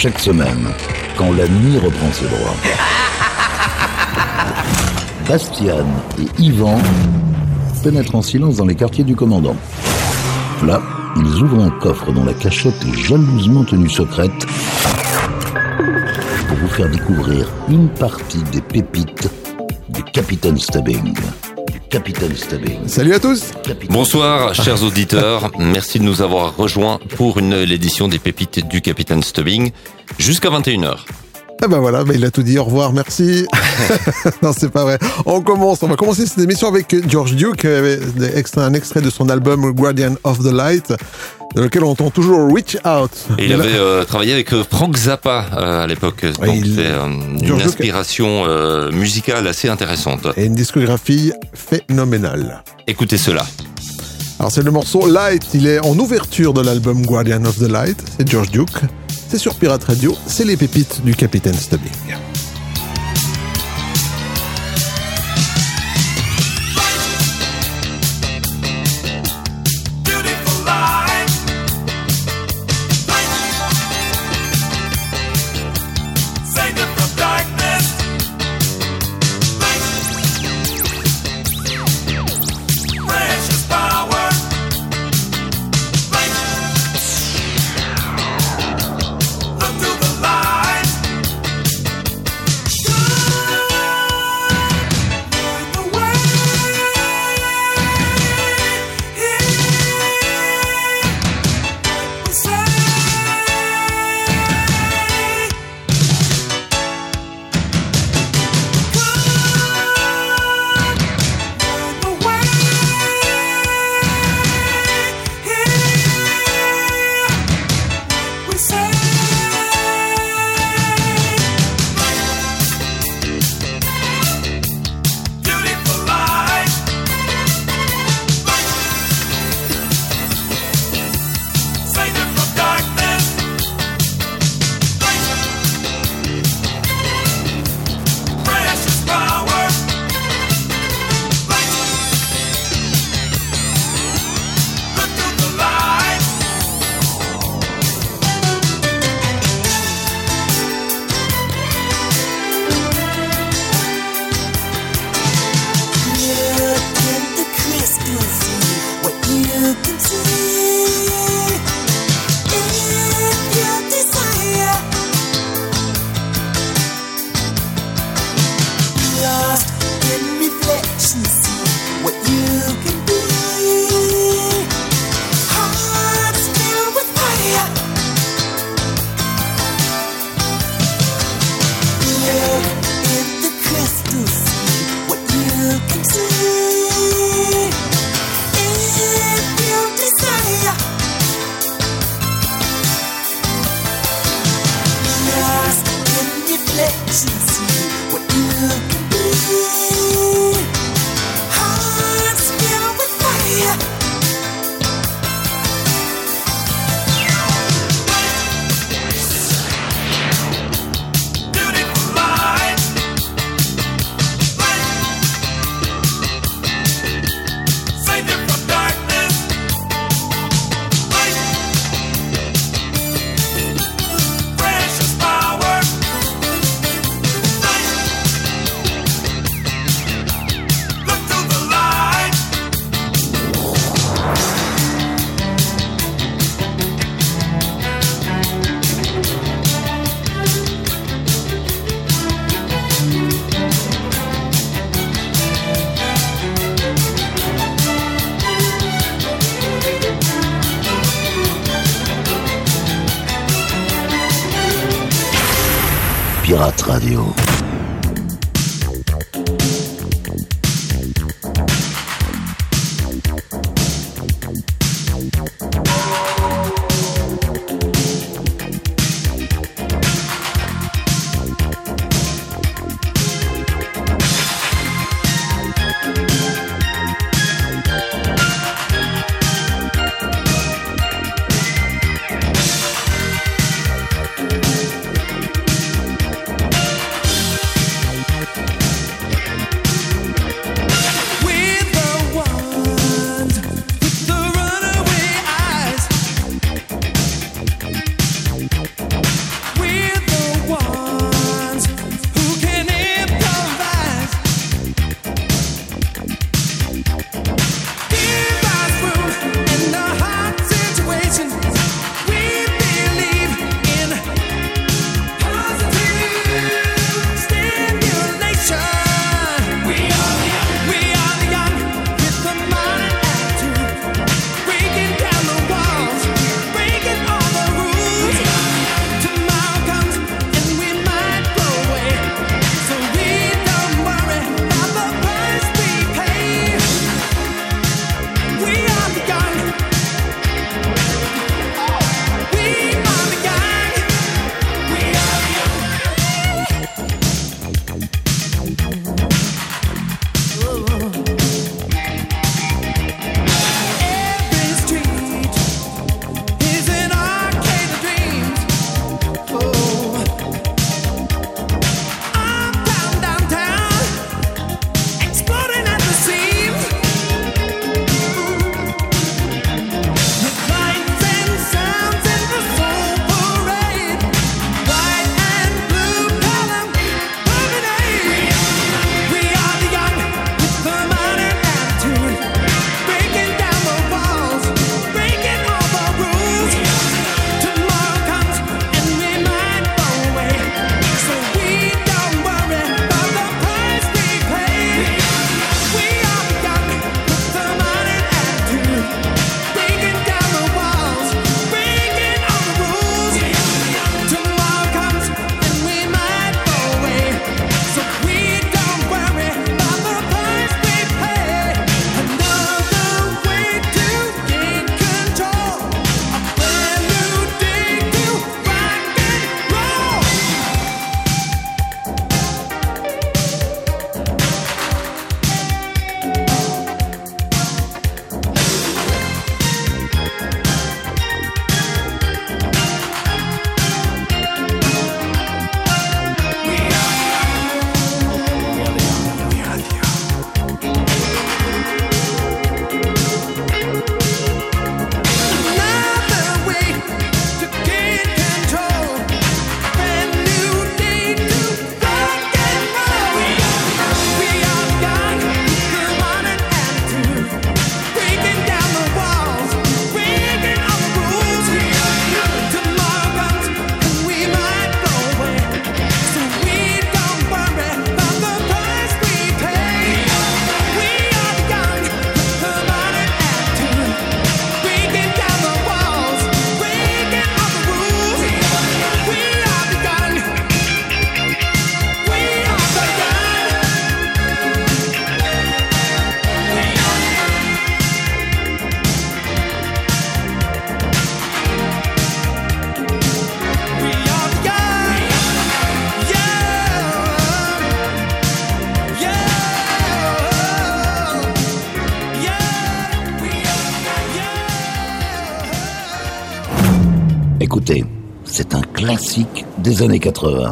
Chaque semaine, quand la nuit reprend ses droits. Bastian et Yvan pénètrent en silence dans les quartiers du commandant. Là, ils ouvrent un coffre dont la cachette est jalousement tenue secrète pour vous faire découvrir une partie des pépites du Capitaine Stubbing. Capitaine Stubbing. Salut à tous Capitaine- Bonsoir, chers auditeurs. Merci de nous avoir rejoints pour une l'édition des pépites du Capitaine Stubbing jusqu'à 21h. Ah ben voilà, ben il a tout dit, au revoir, merci. non, c'est pas vrai. On commence, on va commencer cette émission avec George Duke, euh, extrait- un extrait de son album Guardian of the Light, dans lequel on entend toujours Reach Out. Et il avait euh, travaillé avec euh, Frank Zappa euh, à l'époque. Donc il- c'est euh, une inspiration euh, musicale assez intéressante. Et une discographie phénoménale. Écoutez cela. Alors c'est le morceau Light, il est en ouverture de l'album Guardian of the Light, c'est George Duke, c'est sur Pirate Radio, c'est les pépites du Capitaine Stubbing. des années 80.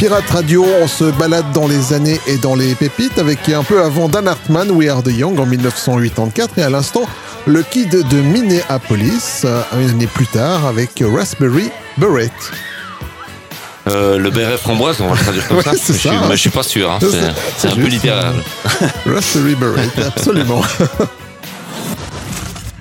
Pirate Radio, on se balade dans les années et dans les pépites avec un peu avant Dan Hartman, We Are the Young en 1984 et à l'instant le Kid de Minneapolis euh, une année plus tard avec Raspberry Beret. Euh, le béret framboise, on va le traduire comme ça. Je, mais je suis pas sûr. Hein, c'est un peu littéral. Euh, Raspberry Beret, absolument.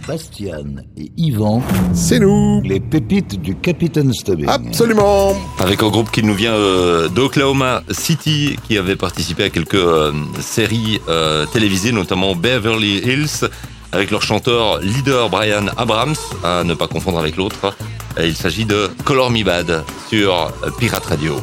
Bastian et Yvan. C'est nous Les pépites du Capitaine Stubbing. Absolument Avec un groupe qui nous vient euh, d'Oklahoma City, qui avait participé à quelques euh, séries euh, télévisées, notamment Beverly Hills, avec leur chanteur leader Brian Abrams, à ne pas confondre avec l'autre. Il s'agit de Color Me Bad sur Pirate Radio.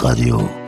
Radio.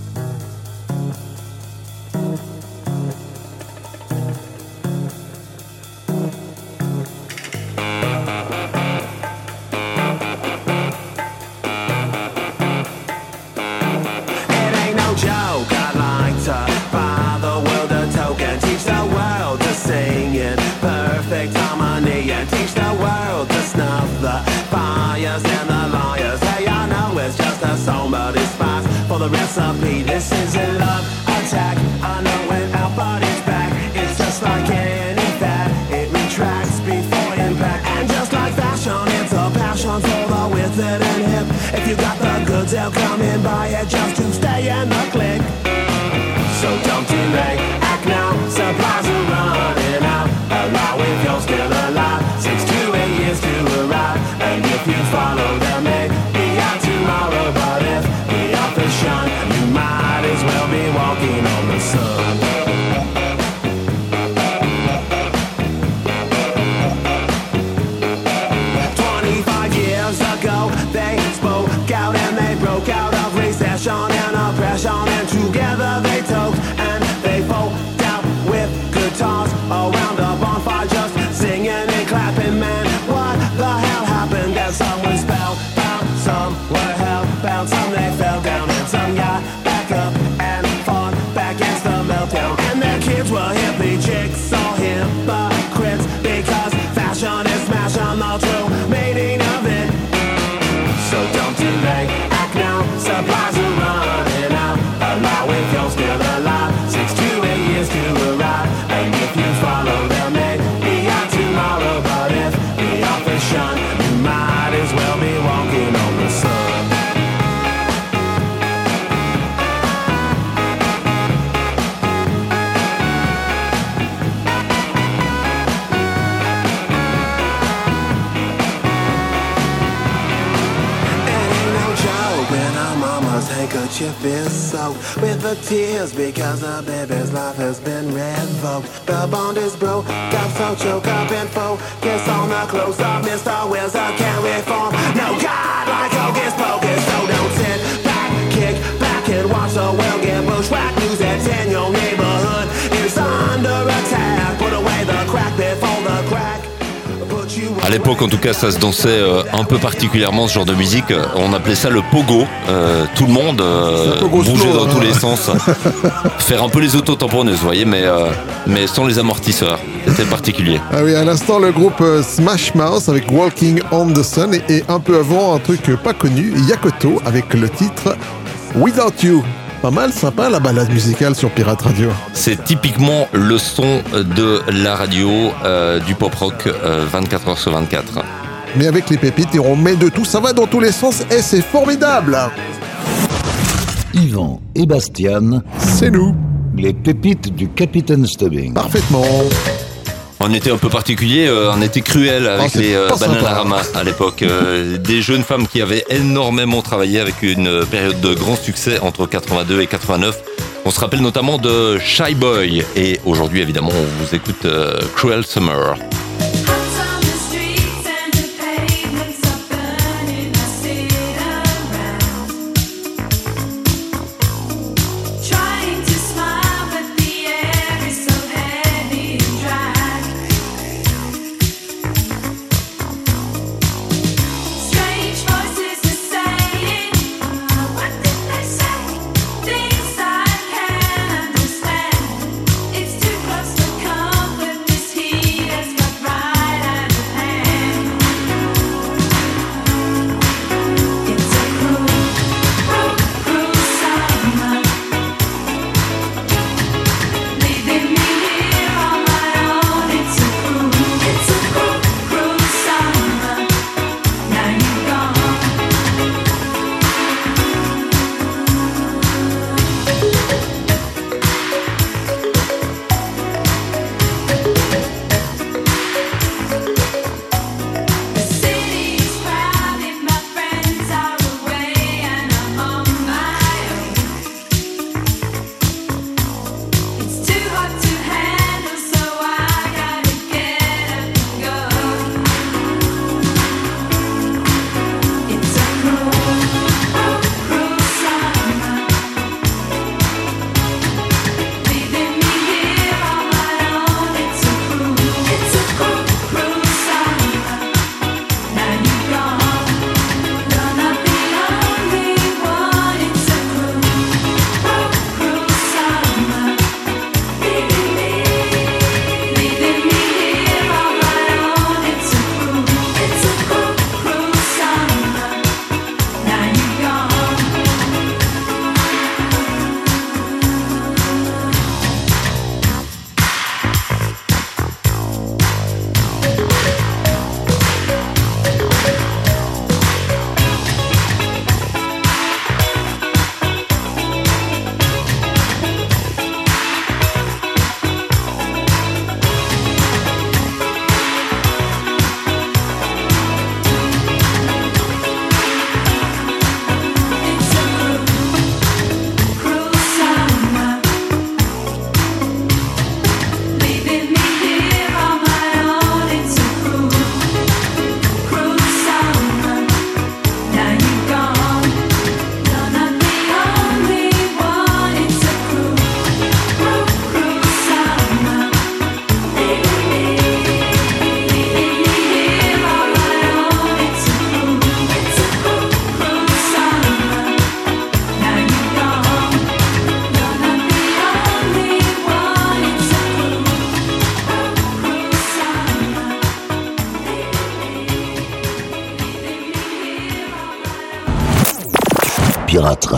coming by it just to stay in the click. So don't delay, act now, supplies are running. Tears because the baby's life has been revoked. The bond is broke, got so choked up and focus on the close up. Mr. Wills, I can't reform. À l'époque, en tout cas, ça se dansait euh, un peu particulièrement ce genre de musique. Euh, On appelait ça le pogo. Euh, tout le monde euh, bougeait slow, dans hein. tous les sens, faire un peu les autotamponneuses, vous voyez, mais euh, mais sans les amortisseurs. C'était particulier. Ah oui, à l'instant, le groupe Smash Mouth avec Walking on the Sun et, et un peu avant, un truc pas connu, Yakoto avec le titre Without You. Pas mal, sympa la balade musicale sur Pirate Radio. C'est typiquement le son de la radio euh, du pop rock euh, 24 heures sur 24. Mais avec les pépites et on met de tout, ça va dans tous les sens et c'est formidable. Yvan et Bastian, C'est nous, les pépites du Capitaine Stubbing. parfaitement. On était un peu particulier, euh, on était cruel avec Oh, les euh. Bananarama à l'époque. Euh, des jeunes femmes qui avaient énormément travaillé avec une période de grand succès entre 82 et 89. On se rappelle notamment de Shy Boy. Et aujourd'hui, évidemment, on vous écoute euh, Cruel Summer.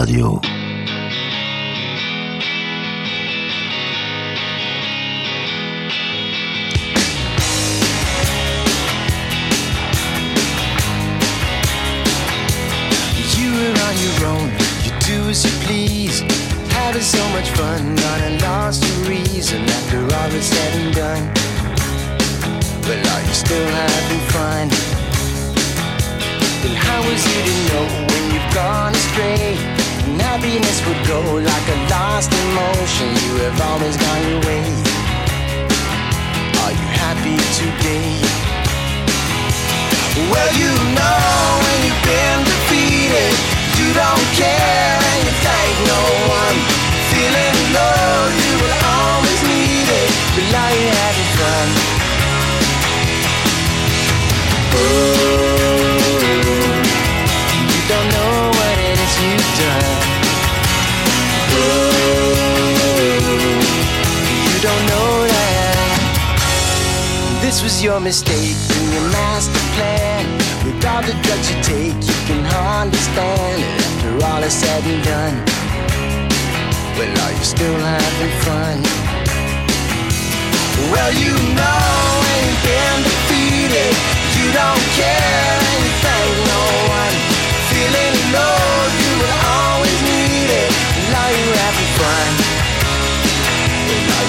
Radio.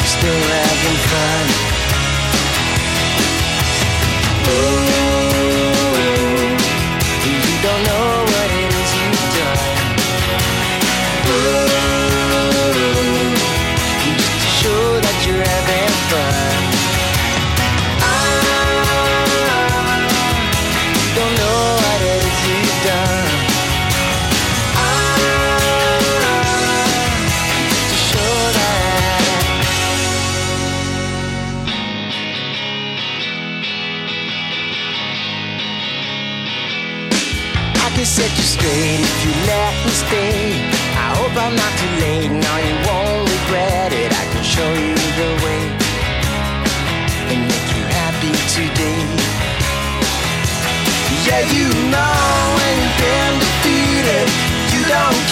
still having fun.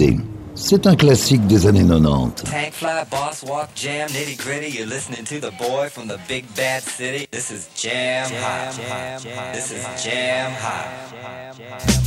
écouter. C'est un classique des années 90. Tank fly, boss walk, jam, nitty gritty. You're listening to the boy from the big bad city. This is jam, hot. This is jam, hot.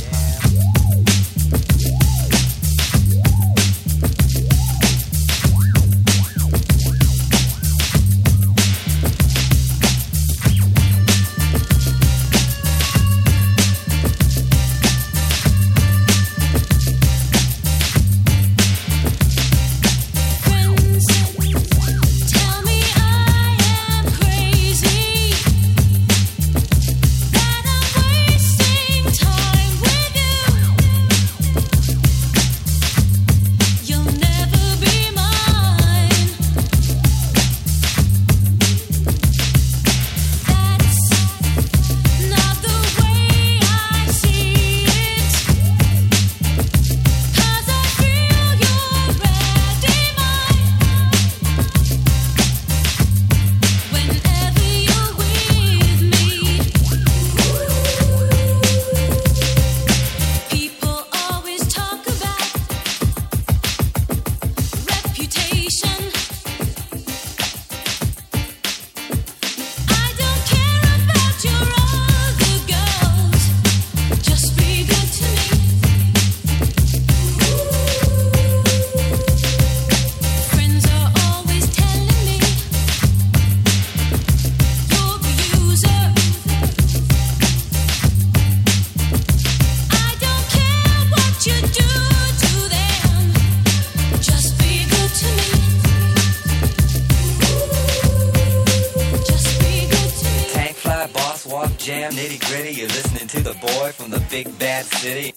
City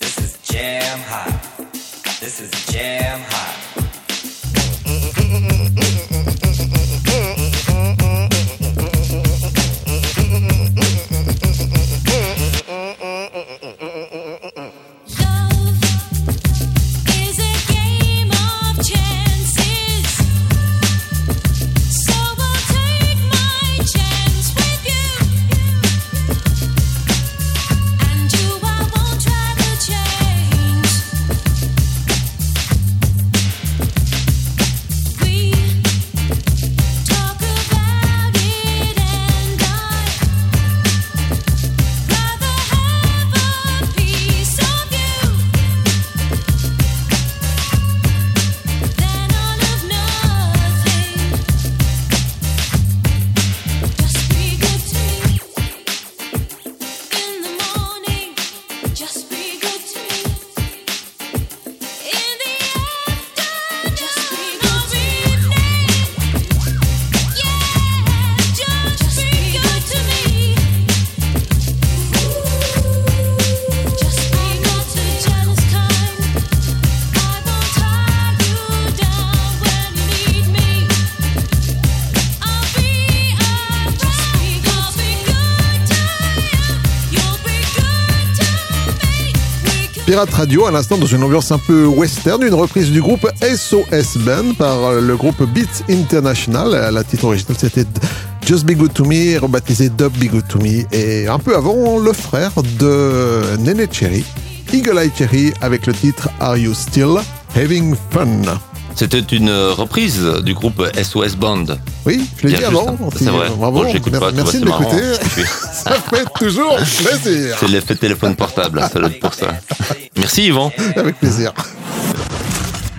Radio, à l'instant dans une ambiance un peu western, une reprise du groupe SOS Band par euh, le groupe Beats International. Euh, La titre originale c'était Just Be Good To Me, rebaptisé Dub Be Good To Me. Et un peu avant, le frère de Nene Cherry, Eagle Eye Cherry, avec le titre Are You Still Having Fun? C'était une euh, reprise du groupe SOS Band. Oui, je l'ai dit avant. C'est vrai. Bravo, Bon, j'écoute pas, merci de m'écouter. Ça fait toujours plaisir. C'est l'effet téléphone portable, ça doit être pour ça. Merci Yvan. Avec plaisir.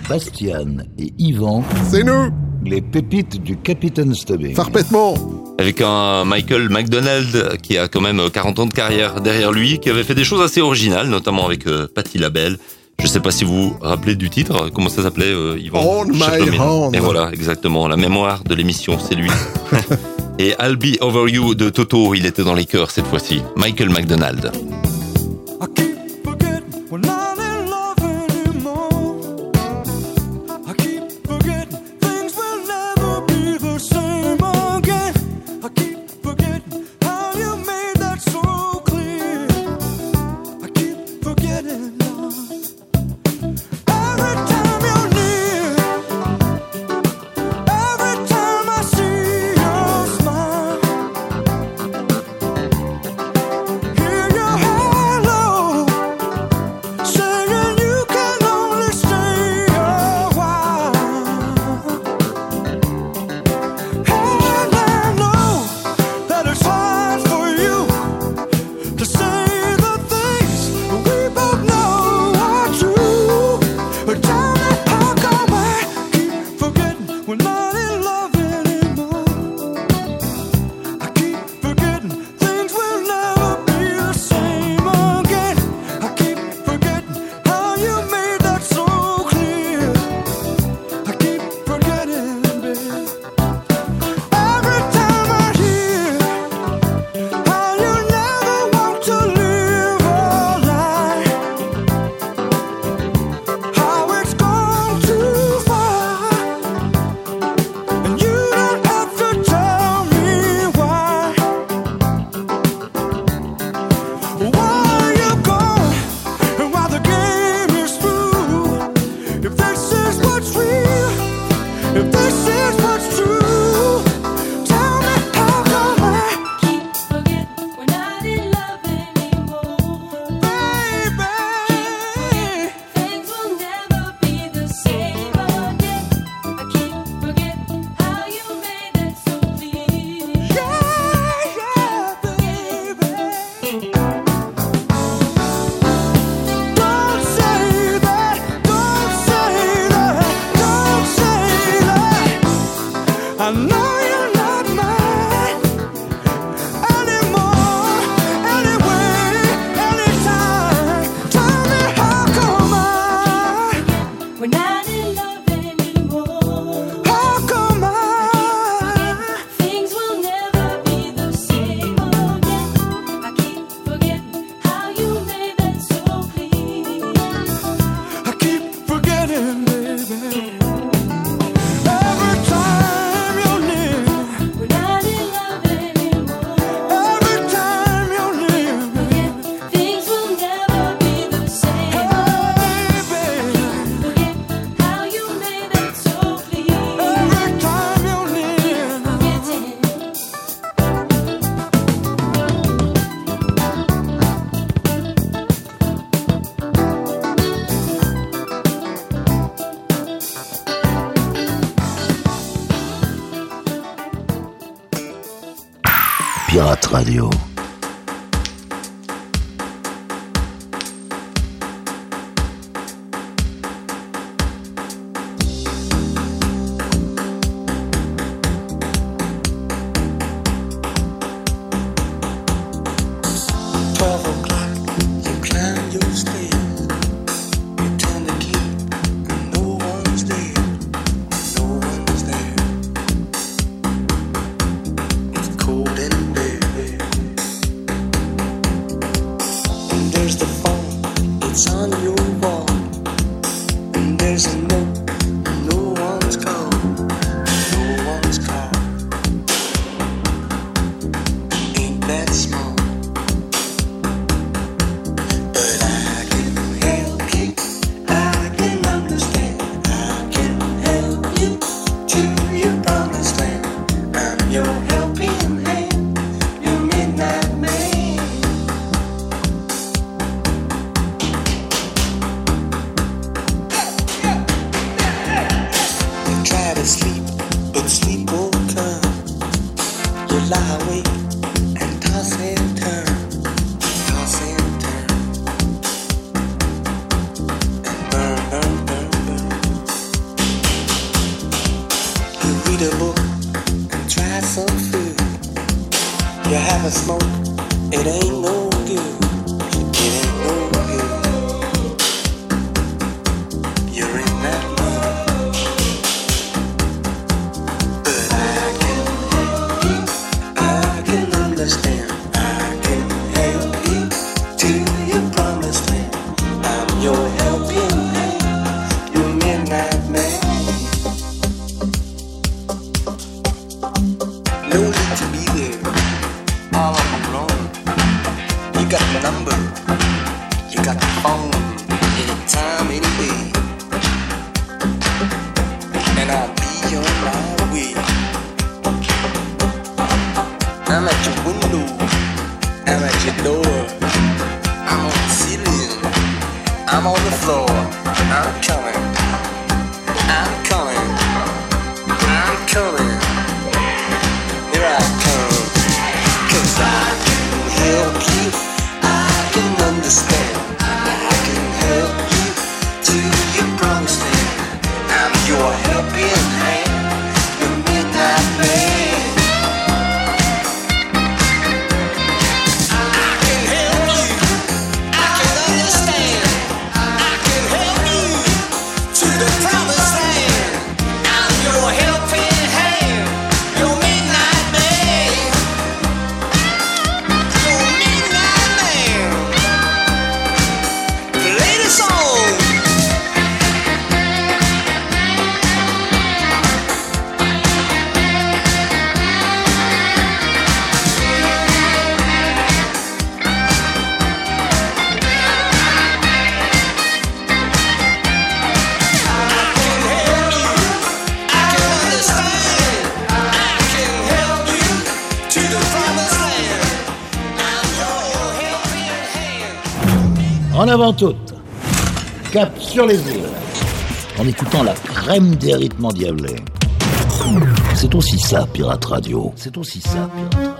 Bastian et Yvan, C'est nous, les pépites du Capitaine Stubbing. parfaitement. Avec un Michael McDonald qui a quand même 40 ans de carrière derrière lui, qui avait fait des choses assez originales, notamment avec euh, Patti LaBelle. Je sais pas si vous vous rappelez du titre, comment ça s'appelait euh, Yvan On my hand. Et voilà, exactement, la mémoire de l'émission, c'est lui. Et I'll Be Over You de Toto, il était dans les chœurs cette fois-ci. Michael McDonald. If this is what's true, I'm on my way. I'm at your window, I'm at your door, I'm on the ceiling, I'm on the floor, I'm coming, I'm coming, I'm coming, here I I can help you, I can understand. your helping hand. avant toute. Cap sur les îles. En écoutant la crème des rythmes endiablés. C'est aussi ça, Pirate Radio. C'est aussi ça, Pirate Radio.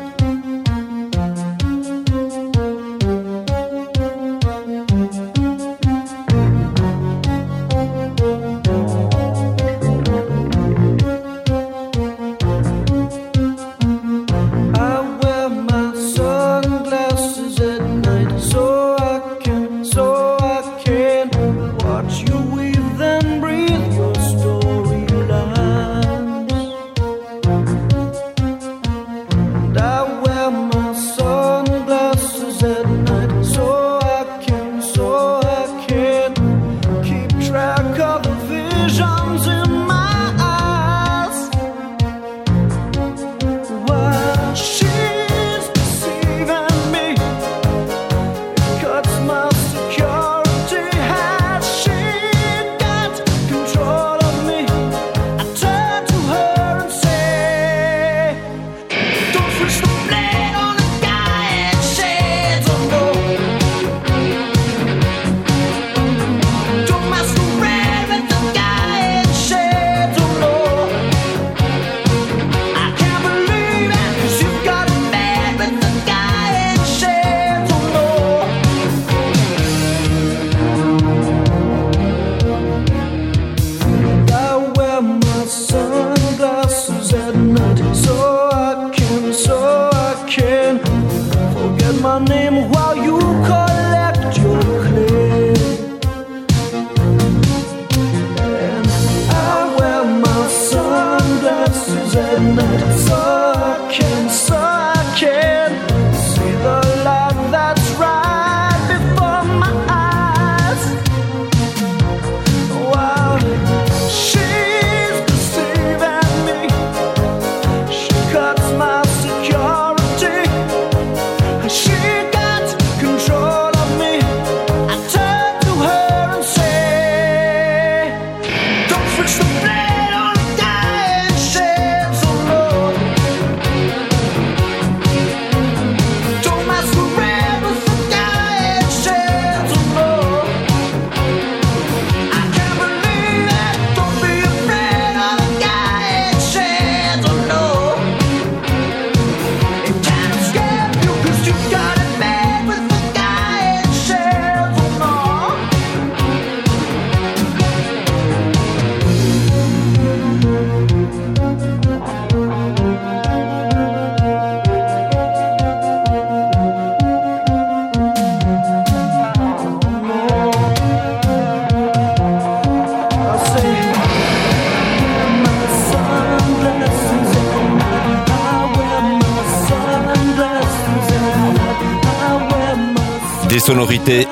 I wear my sunglasses at night so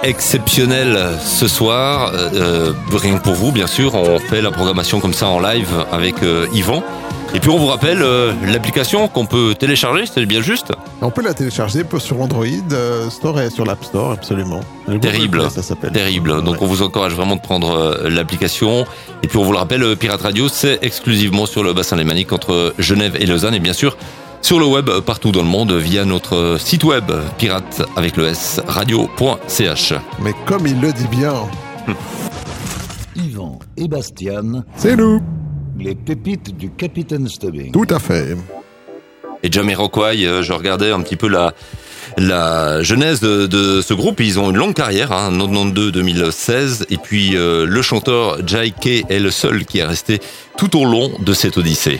exceptionnel ce soir. Euh, euh, rien que pour vous, bien sûr. On fait la programmation comme ça en live avec euh, Yvan. Et puis on vous rappelle l'application qu'on peut télécharger, c'est bien juste. On peut la télécharger sur Android Store et sur l'App Store, absolument. Terrible, Terrible. Donc on vous encourage vraiment de prendre l'application. Et puis on vous le rappelle, Pirate Radio, c'est exclusivement sur le bassin lémanique entre Genève et Lausanne. Et bien sûr, sur le web partout dans le monde via notre site web pirate avec le S radio.ch. Mais comme il le dit bien. Yvan et Bastian. C'est nous. Les pépites du Capitaine Stubbing. Tout à fait. Et Jamiroquai, euh, je regardais un petit peu la, genèse de, ce groupe. Ils ont une longue carrière, hein, 92-2016. Et puis euh, le chanteur Jai K est le seul qui est resté tout au long de cette odyssée.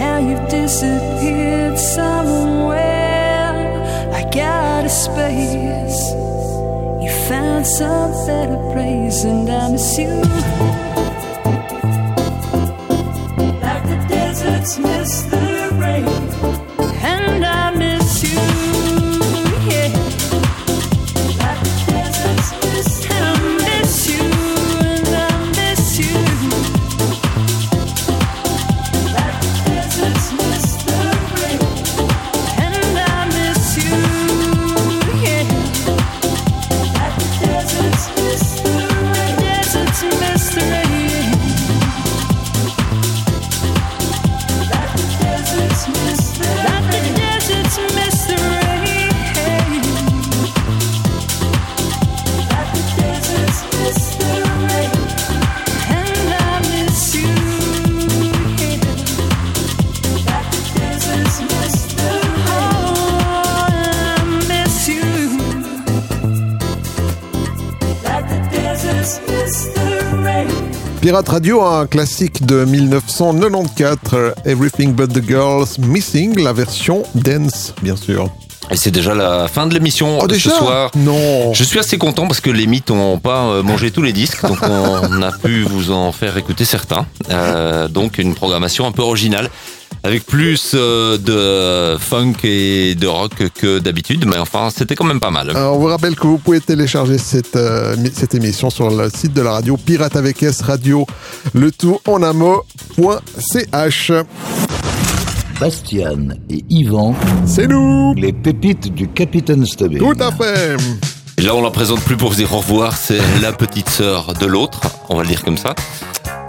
Now you've disappeared somewhere. I got a space. You found some better place, and I miss you. Like the deserts miss the Pirate Radio, un classique de 1994, Everything But the Girls Missing, la version dance, bien sûr. Et c'est déjà la fin de l'émission Oh, de ce soir. Non Je suis assez content parce que les mythes n'ont pas euh, mangé tous les disques, donc on a pu vous en faire écouter certains. Euh, donc une programmation un peu originale, avec plus euh, de funk et de rock que d'habitude, mais enfin c'était quand même pas mal. Alors, on vous rappelle que vous pouvez télécharger cette, euh, cette émission sur le site de la radio Pirate avec S Radio, le tout en amo.ch. Bastian et Yvan, C'est nous les pépites du capitaine Stubbing. Tout à fait Et là on la présente plus pour dire au revoir, c'est la petite sœur de l'autre, on va le dire comme ça.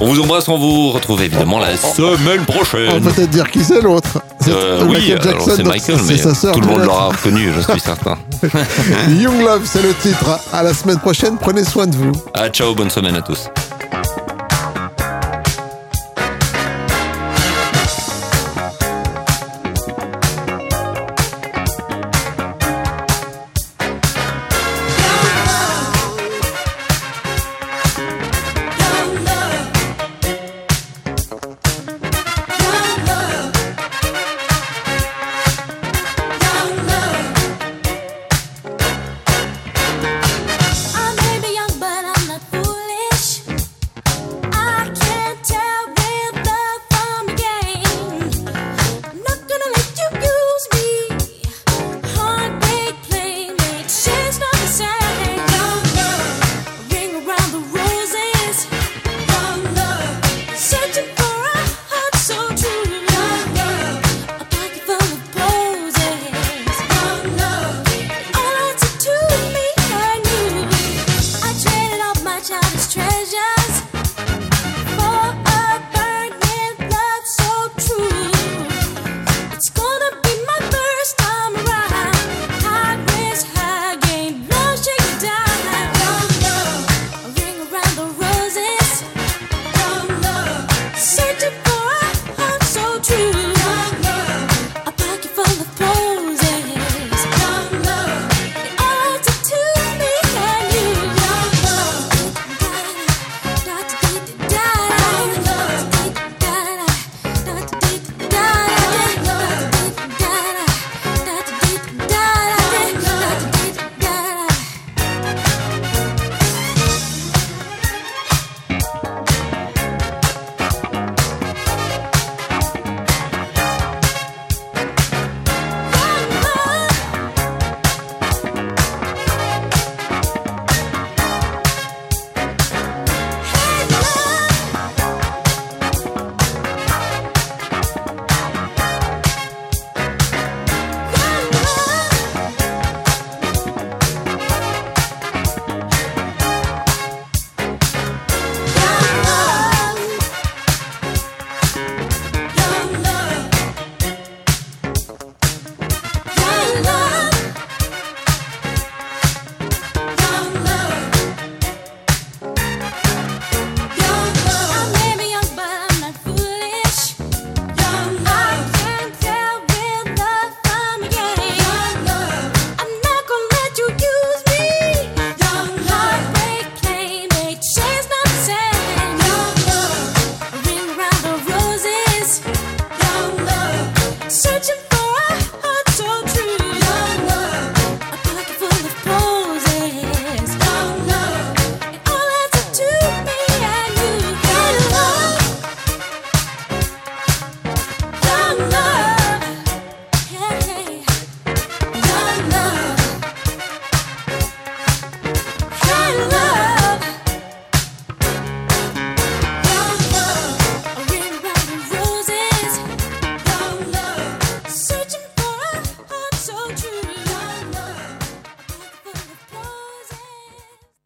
On vous embrasse, on vous retrouve évidemment la oh. semaine prochaine. On peut peut-être dire qui c'est l'autre. Oui, c'est Michael, mais sa sœur, tout le monde l'aura reconnu, je suis certain. Young Love, c'est le titre. À la semaine prochaine, prenez soin de vous. Ah, ciao, bonne semaine à tous.